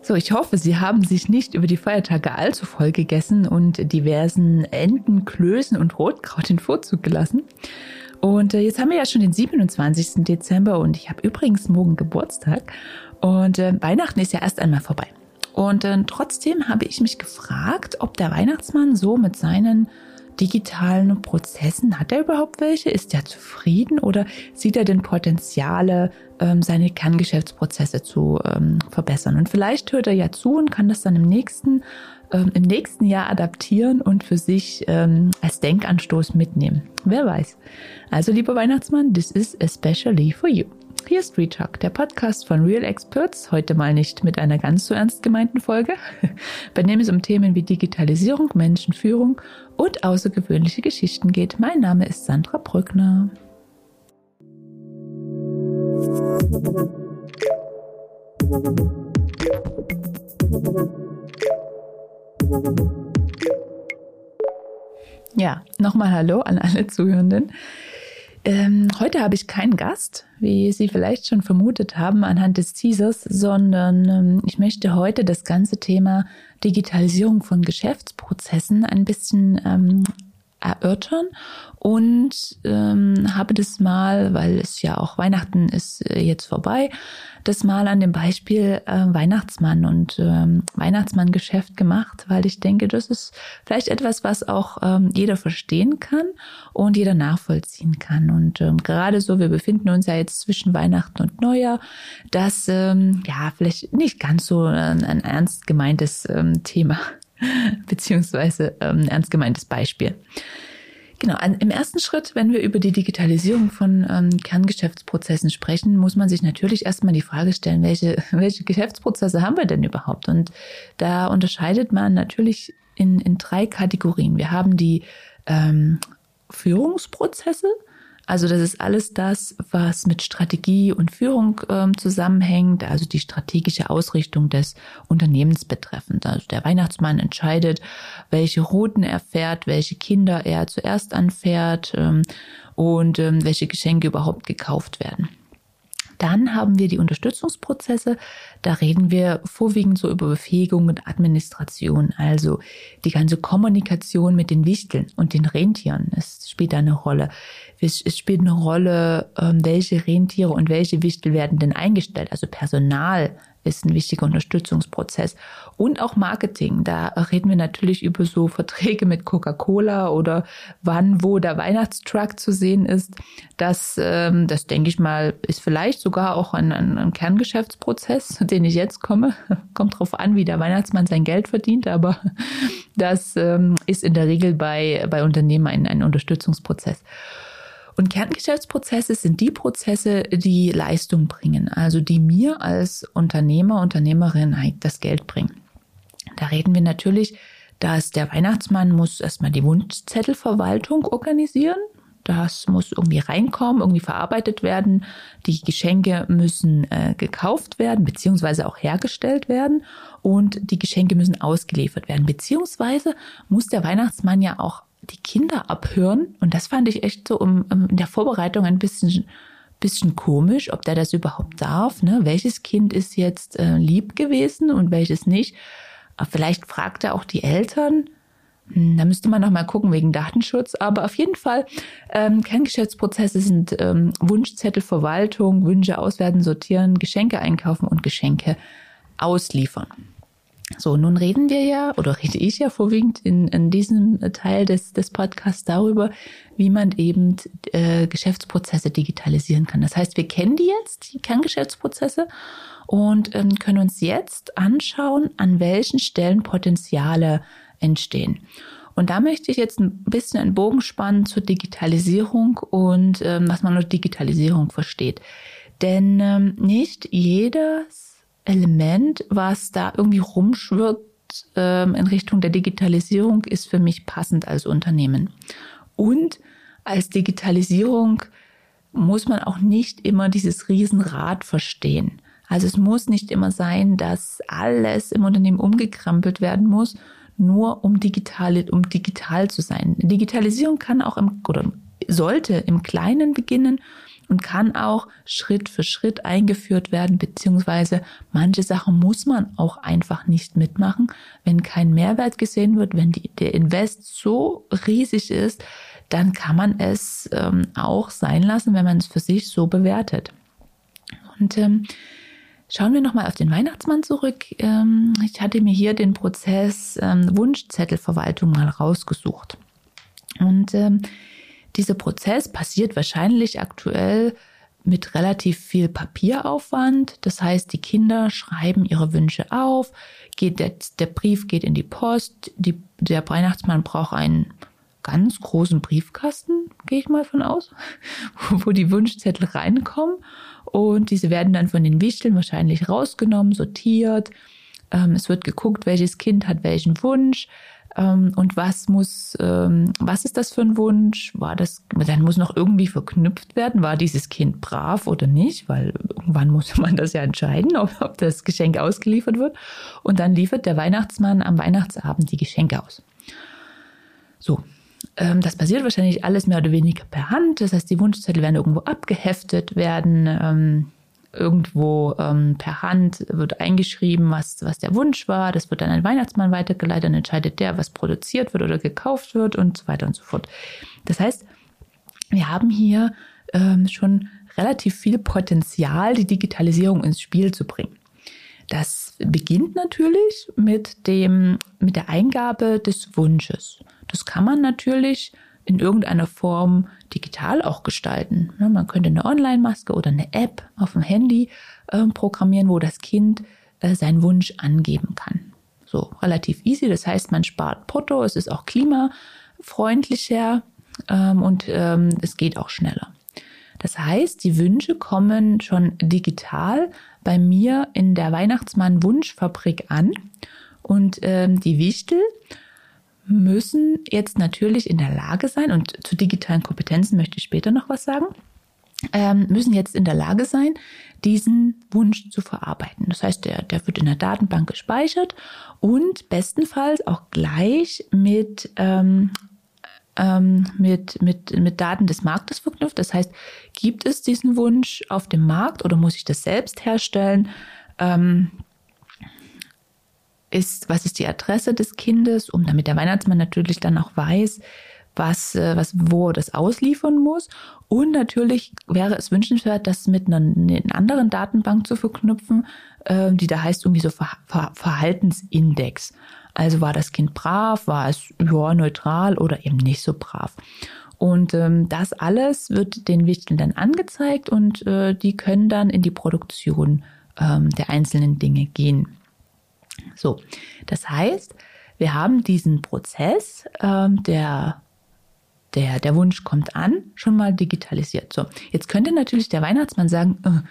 So, ich hoffe, Sie haben sich nicht über die Feiertage allzu voll gegessen und diversen Enten, Klößen und Rotkraut den Vorzug gelassen. Und äh, jetzt haben wir ja schon den 27. Dezember und ich habe übrigens morgen Geburtstag und äh, Weihnachten ist ja erst einmal vorbei. Und äh, trotzdem habe ich mich gefragt, ob der Weihnachtsmann so mit seinen digitalen Prozessen, hat er überhaupt welche? Ist er zufrieden oder sieht er denn Potenziale, ähm, seine Kerngeschäftsprozesse zu ähm, verbessern? Und vielleicht hört er ja zu und kann das dann im nächsten, ähm, im nächsten Jahr adaptieren und für sich ähm, als Denkanstoß mitnehmen. Wer weiß. Also, lieber Weihnachtsmann, this is especially for you. Hier ist Retalk, der Podcast von Real Experts, heute mal nicht mit einer ganz so ernst gemeinten Folge, bei dem es um Themen wie Digitalisierung, Menschenführung und außergewöhnliche Geschichten geht. Mein Name ist Sandra Brückner. Ja, nochmal Hallo an alle Zuhörenden. Ähm, heute habe ich keinen Gast, wie Sie vielleicht schon vermutet haben anhand des Teasers, sondern ähm, ich möchte heute das ganze Thema Digitalisierung von Geschäftsprozessen ein bisschen ähm, erörtern und ähm, habe das mal, weil es ja auch Weihnachten ist äh, jetzt vorbei, das mal an dem Beispiel äh, Weihnachtsmann und ähm, Weihnachtsmanngeschäft gemacht, weil ich denke, das ist vielleicht etwas, was auch ähm, jeder verstehen kann und jeder nachvollziehen kann. Und ähm, gerade so, wir befinden uns ja jetzt zwischen Weihnachten und Neujahr, das ähm, ja vielleicht nicht ganz so ein, ein ernst gemeintes ähm, Thema beziehungsweise ähm, ein ernst gemeintes Beispiel. Genau, im ersten Schritt, wenn wir über die Digitalisierung von ähm, Kerngeschäftsprozessen sprechen, muss man sich natürlich erstmal die Frage stellen, welche, welche Geschäftsprozesse haben wir denn überhaupt? Und da unterscheidet man natürlich in, in drei Kategorien. Wir haben die ähm, Führungsprozesse, also das ist alles das, was mit Strategie und Führung ähm, zusammenhängt, also die strategische Ausrichtung des Unternehmens betreffend. Also der Weihnachtsmann entscheidet, welche Routen er fährt, welche Kinder er zuerst anfährt ähm, und ähm, welche Geschenke überhaupt gekauft werden. Dann haben wir die Unterstützungsprozesse. Da reden wir vorwiegend so über Befähigung und Administration, also die ganze Kommunikation mit den Wichteln und den Rentieren. Es spielt eine Rolle. Es spielt eine Rolle, ähm, welche Rentiere und welche Wichtel werden denn eingestellt, also Personal ist ein wichtiger Unterstützungsprozess. Und auch Marketing. Da reden wir natürlich über so Verträge mit Coca-Cola oder wann, wo der Weihnachtstruck zu sehen ist. Das, ähm, das denke ich mal, ist vielleicht sogar auch ein, ein, ein Kerngeschäftsprozess, zu dem ich jetzt komme. Kommt drauf an, wie der Weihnachtsmann sein Geld verdient, aber das ähm, ist in der Regel bei, bei Unternehmen ein, ein Unterstützungsprozess. Und Kerngeschäftsprozesse sind die Prozesse, die Leistung bringen, also die mir als Unternehmer, Unternehmerin halt das Geld bringen. Da reden wir natürlich, dass der Weihnachtsmann muss erstmal die Wunschzettelverwaltung organisieren. Das muss irgendwie reinkommen, irgendwie verarbeitet werden. Die Geschenke müssen äh, gekauft werden, beziehungsweise auch hergestellt werden. Und die Geschenke müssen ausgeliefert werden. Beziehungsweise muss der Weihnachtsmann ja auch die Kinder abhören. Und das fand ich echt so um, um in der Vorbereitung ein bisschen, bisschen komisch, ob der das überhaupt darf. Ne? Welches Kind ist jetzt äh, lieb gewesen und welches nicht? Aber vielleicht fragt er auch die Eltern. Hm, da müsste man noch mal gucken wegen Datenschutz. Aber auf jeden Fall, ähm, Kerngeschäftsprozesse sind ähm, Wunschzettel, Verwaltung, Wünsche auswerten, sortieren, Geschenke einkaufen und Geschenke ausliefern. So, nun reden wir ja, oder rede ich ja vorwiegend in, in diesem Teil des, des Podcasts darüber, wie man eben äh, Geschäftsprozesse digitalisieren kann. Das heißt, wir kennen die jetzt, die Kerngeschäftsprozesse, und ähm, können uns jetzt anschauen, an welchen Stellen Potenziale entstehen. Und da möchte ich jetzt ein bisschen einen Bogen spannen zur Digitalisierung und ähm, was man unter Digitalisierung versteht. Denn ähm, nicht jedes Element, was da irgendwie rumschwirrt ähm, in Richtung der Digitalisierung, ist für mich passend als Unternehmen. Und als Digitalisierung muss man auch nicht immer dieses Riesenrad verstehen. Also es muss nicht immer sein, dass alles im Unternehmen umgekrempelt werden muss, nur um digital, um digital zu sein. Digitalisierung kann auch im, oder sollte im Kleinen beginnen und kann auch Schritt für Schritt eingeführt werden, beziehungsweise manche Sachen muss man auch einfach nicht mitmachen, wenn kein Mehrwert gesehen wird, wenn die, der Invest so riesig ist, dann kann man es ähm, auch sein lassen, wenn man es für sich so bewertet. Und ähm, schauen wir nochmal auf den Weihnachtsmann zurück. Ähm, ich hatte mir hier den Prozess ähm, Wunschzettelverwaltung mal rausgesucht. Und ähm, dieser Prozess passiert wahrscheinlich aktuell mit relativ viel Papieraufwand. Das heißt, die Kinder schreiben ihre Wünsche auf, geht der, der Brief geht in die Post, die, der Weihnachtsmann braucht einen ganz großen Briefkasten, gehe ich mal von aus, wo die Wunschzettel reinkommen und diese werden dann von den Wichteln wahrscheinlich rausgenommen, sortiert. Ähm, es wird geguckt, welches Kind hat welchen Wunsch und was muss, ähm, was ist das für ein Wunsch? War das, dann muss noch irgendwie verknüpft werden, war dieses Kind brav oder nicht, weil irgendwann muss man das ja entscheiden, ob, ob das Geschenk ausgeliefert wird. Und dann liefert der Weihnachtsmann am Weihnachtsabend die Geschenke aus. So, ähm, das passiert wahrscheinlich alles mehr oder weniger per Hand. Das heißt, die Wunschzettel werden irgendwo abgeheftet, werden ähm, irgendwo ähm, per Hand wird eingeschrieben, was, was der Wunsch war. Das wird dann an den Weihnachtsmann weitergeleitet, dann entscheidet der, was produziert wird oder gekauft wird und so weiter und so fort. Das heißt, wir haben hier ähm, schon relativ viel Potenzial, die Digitalisierung ins Spiel zu bringen. Das beginnt natürlich mit dem, mit der Eingabe des Wunsches. Das kann man natürlich in irgendeiner Form digital auch gestalten. Man könnte eine Online-Maske oder eine App auf dem Handy äh, programmieren, wo das Kind äh, seinen Wunsch angeben kann. So relativ easy. Das heißt, man spart Porto, es ist auch klimafreundlicher ähm, und ähm, es geht auch schneller. Das heißt, die Wünsche kommen schon digital bei mir in der Weihnachtsmann Wunschfabrik an und ähm, die Wichtel müssen jetzt natürlich in der Lage sein, und zu digitalen Kompetenzen möchte ich später noch was sagen, ähm, müssen jetzt in der Lage sein, diesen Wunsch zu verarbeiten. Das heißt, der, der wird in der Datenbank gespeichert und bestenfalls auch gleich mit, ähm, ähm, mit, mit, mit Daten des Marktes verknüpft. Das heißt, gibt es diesen Wunsch auf dem Markt oder muss ich das selbst herstellen? Ähm, ist, was ist die Adresse des Kindes, um damit der Weihnachtsmann natürlich dann auch weiß, was, äh, was, wo das ausliefern muss. Und natürlich wäre es wünschenswert, das mit einer, einer anderen Datenbank zu verknüpfen, äh, die da heißt irgendwie so Ver Ver Verhaltensindex. Also war das Kind brav, war es ja, neutral oder eben nicht so brav. Und ähm, das alles wird den Wichteln dann angezeigt und äh, die können dann in die Produktion ähm, der einzelnen Dinge gehen. So, das heißt, wir haben diesen Prozess, ähm, der, der, der Wunsch kommt an, schon mal digitalisiert. So, jetzt könnte natürlich der Weihnachtsmann sagen, äh,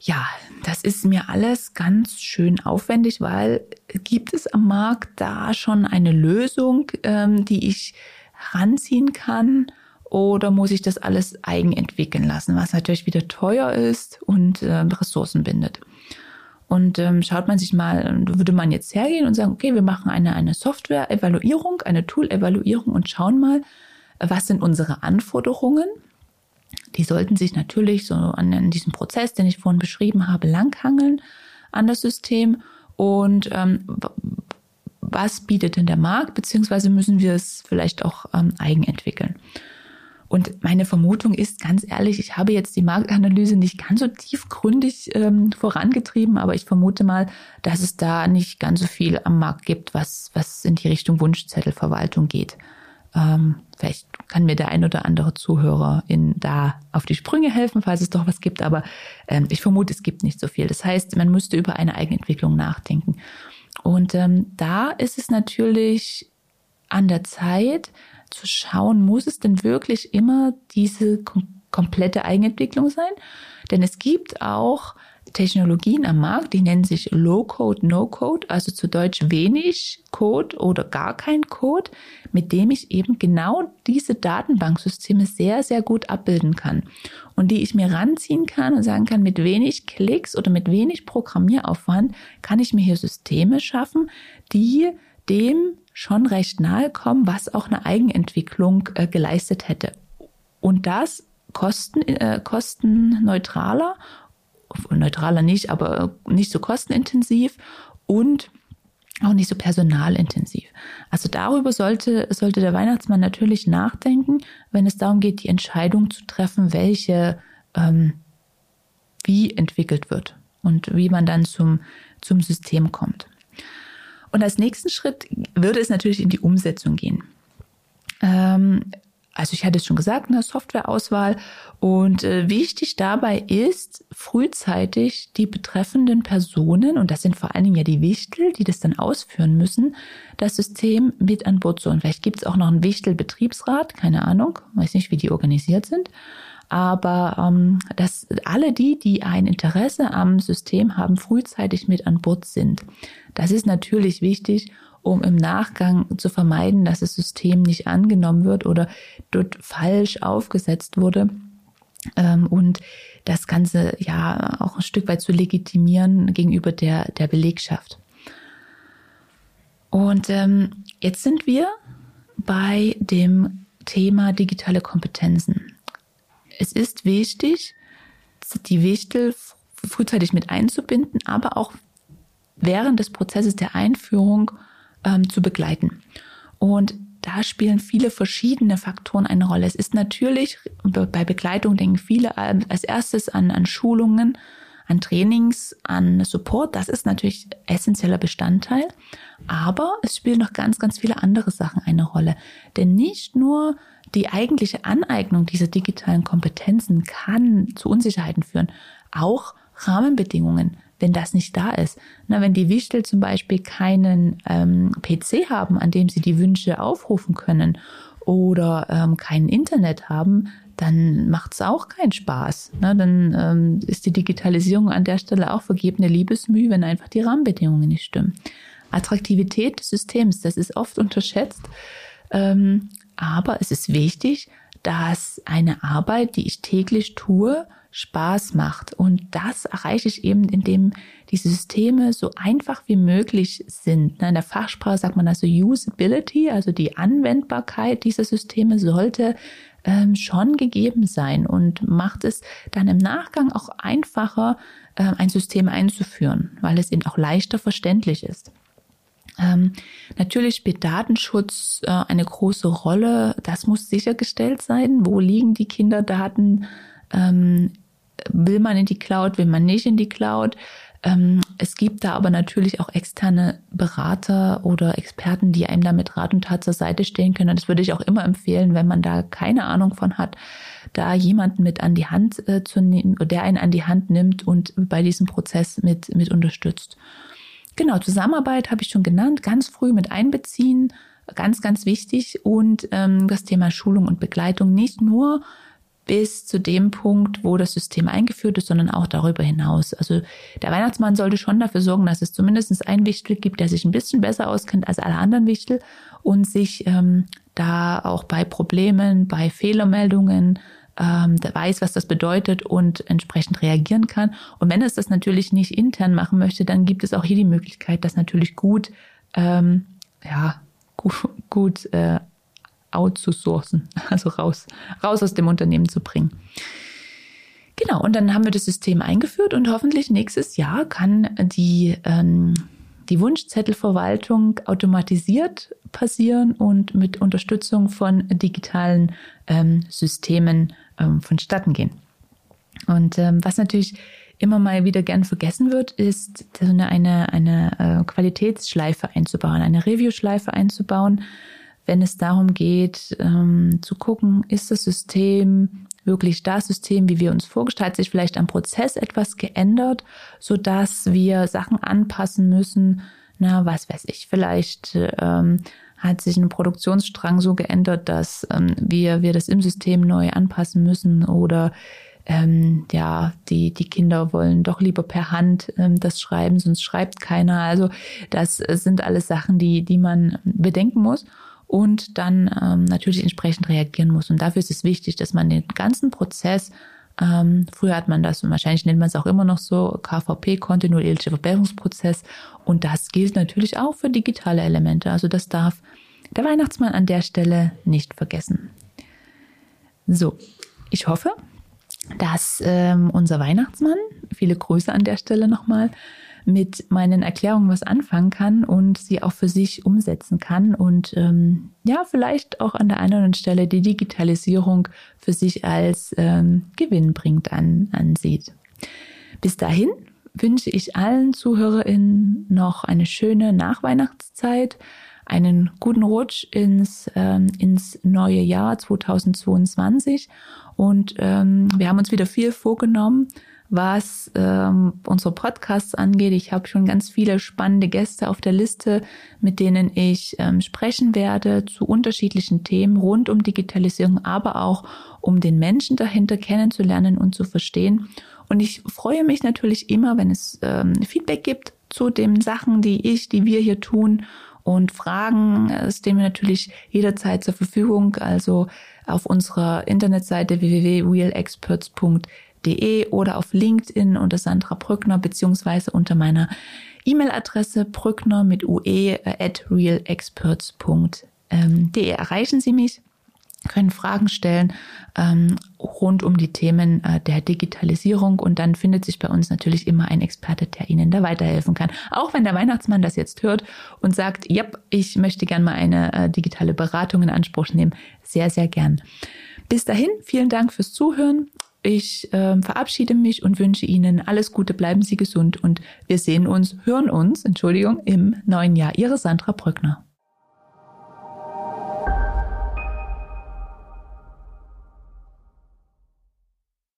ja, das ist mir alles ganz schön aufwendig, weil gibt es am Markt da schon eine Lösung, ähm, die ich heranziehen kann? Oder muss ich das alles eigen entwickeln lassen, was natürlich wieder teuer ist und äh, Ressourcen bindet? Und ähm, schaut man sich mal, würde man jetzt hergehen und sagen, okay, wir machen eine, eine Software-Evaluierung, eine Tool-Evaluierung und schauen mal, was sind unsere Anforderungen. Die sollten sich natürlich so an, an diesem Prozess, den ich vorhin beschrieben habe, langhangeln an das System. Und ähm, was bietet denn der Markt, beziehungsweise müssen wir es vielleicht auch ähm, eigen entwickeln. Und meine Vermutung ist ganz ehrlich, ich habe jetzt die Marktanalyse nicht ganz so tiefgründig ähm, vorangetrieben, aber ich vermute mal, dass es da nicht ganz so viel am Markt gibt, was, was in die Richtung Wunschzettelverwaltung geht. Ähm, vielleicht kann mir der ein oder andere Zuhörer in da auf die Sprünge helfen, falls es doch was gibt, aber ähm, ich vermute, es gibt nicht so viel. Das heißt, man müsste über eine Eigenentwicklung nachdenken. Und ähm, da ist es natürlich an der Zeit, zu schauen, muss es denn wirklich immer diese kom komplette Eigenentwicklung sein? Denn es gibt auch Technologien am Markt, die nennen sich Low-Code, No-Code, also zu Deutsch wenig Code oder gar kein Code, mit dem ich eben genau diese Datenbanksysteme sehr, sehr gut abbilden kann und die ich mir ranziehen kann und sagen kann, mit wenig Klicks oder mit wenig Programmieraufwand kann ich mir hier Systeme schaffen, die dem schon recht nahe kommen, was auch eine Eigenentwicklung äh, geleistet hätte. Und das kosten, äh, kostenneutraler neutraler nicht, aber nicht so kostenintensiv und auch nicht so personalintensiv. Also darüber sollte, sollte der Weihnachtsmann natürlich nachdenken, wenn es darum geht, die Entscheidung zu treffen, welche, ähm, wie entwickelt wird und wie man dann zum, zum System kommt. Und als nächsten Schritt würde es natürlich in die Umsetzung gehen. Ähm, also ich hatte es schon gesagt, eine Softwareauswahl. Und äh, wichtig dabei ist, frühzeitig die betreffenden Personen, und das sind vor allen Dingen ja die Wichtel, die das dann ausführen müssen, das System mit an Bord zu holen. Vielleicht gibt es auch noch einen Wichtel-Betriebsrat, keine Ahnung, weiß nicht, wie die organisiert sind. Aber ähm, dass alle die, die ein Interesse am System haben, frühzeitig mit an Bord sind. Das ist natürlich wichtig, um im Nachgang zu vermeiden, dass das System nicht angenommen wird oder dort falsch aufgesetzt wurde. Ähm, und das Ganze ja auch ein Stück weit zu legitimieren gegenüber der, der Belegschaft. Und ähm, jetzt sind wir bei dem Thema digitale Kompetenzen. Es ist wichtig, die Wichtel frühzeitig mit einzubinden, aber auch während des Prozesses der Einführung ähm, zu begleiten. Und da spielen viele verschiedene Faktoren eine Rolle. Es ist natürlich, bei Begleitung denken viele als erstes an, an Schulungen, an Trainings, an Support. Das ist natürlich essentieller Bestandteil. Aber es spielen noch ganz, ganz viele andere Sachen eine Rolle. Denn nicht nur die eigentliche Aneignung dieser digitalen Kompetenzen kann zu Unsicherheiten führen. Auch Rahmenbedingungen wenn das nicht da ist. Na, wenn die Wichtel zum Beispiel keinen ähm, PC haben, an dem sie die Wünsche aufrufen können oder ähm, kein Internet haben, dann macht es auch keinen Spaß. Na, dann ähm, ist die Digitalisierung an der Stelle auch vergebene Liebesmüh, wenn einfach die Rahmenbedingungen nicht stimmen. Attraktivität des Systems, das ist oft unterschätzt, ähm, aber es ist wichtig, dass eine Arbeit, die ich täglich tue, Spaß macht. Und das erreiche ich eben, indem diese Systeme so einfach wie möglich sind. In der Fachsprache sagt man also Usability, also die Anwendbarkeit dieser Systeme sollte ähm, schon gegeben sein und macht es dann im Nachgang auch einfacher, äh, ein System einzuführen, weil es eben auch leichter verständlich ist. Ähm, natürlich spielt Datenschutz äh, eine große Rolle. Das muss sichergestellt sein. Wo liegen die Kinderdaten? Ähm, will man in die Cloud, will man nicht in die Cloud. Ähm, es gibt da aber natürlich auch externe Berater oder Experten, die einem da mit Rat und Tat zur Seite stehen können. Und das würde ich auch immer empfehlen, wenn man da keine Ahnung von hat, da jemanden mit an die Hand äh, zu nehmen, der einen an die Hand nimmt und bei diesem Prozess mit, mit unterstützt. Genau, Zusammenarbeit habe ich schon genannt, ganz früh mit einbeziehen, ganz, ganz wichtig. Und ähm, das Thema Schulung und Begleitung nicht nur bis zu dem Punkt, wo das System eingeführt ist, sondern auch darüber hinaus. Also der Weihnachtsmann sollte schon dafür sorgen, dass es zumindest einen Wichtel gibt, der sich ein bisschen besser auskennt als alle anderen Wichtel und sich ähm, da auch bei Problemen, bei Fehlermeldungen ähm, weiß, was das bedeutet und entsprechend reagieren kann. Und wenn es das natürlich nicht intern machen möchte, dann gibt es auch hier die Möglichkeit, das natürlich gut, ähm, ja, gut, gut äh, outzusourcen, also raus, raus aus dem Unternehmen zu bringen. Genau, und dann haben wir das System eingeführt und hoffentlich nächstes Jahr kann die, ähm, die Wunschzettelverwaltung automatisiert passieren und mit Unterstützung von digitalen ähm, Systemen ähm, vonstatten gehen. Und ähm, was natürlich immer mal wieder gern vergessen wird, ist eine, eine, eine äh, Qualitätsschleife einzubauen, eine Review-Schleife einzubauen, wenn es darum geht, ähm, zu gucken, ist das System wirklich das System, wie wir uns vorgestellt, sich vielleicht am Prozess etwas geändert, so dass wir Sachen anpassen müssen. Na, was weiß ich, vielleicht ähm, hat sich ein Produktionsstrang so geändert, dass ähm, wir, wir das im System neu anpassen müssen oder ähm, ja, die, die Kinder wollen doch lieber per Hand ähm, das schreiben, sonst schreibt keiner. Also das sind alles Sachen, die, die man bedenken muss und dann ähm, natürlich entsprechend reagieren muss. Und dafür ist es wichtig, dass man den ganzen Prozess ähm, früher hat man das und wahrscheinlich nennt man es auch immer noch so KVP, kontinuierlicher Verbesserungsprozess. Und das gilt natürlich auch für digitale Elemente. Also das darf der Weihnachtsmann an der Stelle nicht vergessen. So, ich hoffe, dass ähm, unser Weihnachtsmann, viele Grüße an der Stelle nochmal, mit meinen Erklärungen was anfangen kann und sie auch für sich umsetzen kann und ähm, ja, vielleicht auch an der einen oder anderen Stelle die Digitalisierung für sich als ähm, Gewinn bringt an, ansieht. Bis dahin wünsche ich allen ZuhörerInnen noch eine schöne Nachweihnachtszeit, einen guten Rutsch ins, ähm, ins neue Jahr 2022 und ähm, wir haben uns wieder viel vorgenommen was ähm, unsere Podcasts angeht. Ich habe schon ganz viele spannende Gäste auf der Liste, mit denen ich ähm, sprechen werde zu unterschiedlichen Themen rund um Digitalisierung, aber auch um den Menschen dahinter kennenzulernen und zu verstehen. Und ich freue mich natürlich immer, wenn es ähm, Feedback gibt zu den Sachen, die ich, die wir hier tun und Fragen äh, stehen mir natürlich jederzeit zur Verfügung. Also auf unserer Internetseite www.realexperts.de www.brückner.de oder auf LinkedIn unter Sandra Brückner beziehungsweise unter meiner E-Mail-Adresse brückner mit ue at realexperts.de erreichen Sie mich können Fragen stellen ähm, rund um die Themen äh, der Digitalisierung und dann findet sich bei uns natürlich immer ein Experte, der Ihnen da weiterhelfen kann. Auch wenn der Weihnachtsmann das jetzt hört und sagt, ja, ich möchte gern mal eine äh, digitale Beratung in Anspruch nehmen, sehr, sehr gern. Bis dahin, vielen Dank fürs Zuhören. Ich äh, verabschiede mich und wünsche Ihnen alles Gute, bleiben Sie gesund und wir sehen uns, hören uns, Entschuldigung, im neuen Jahr. Ihre Sandra Brückner.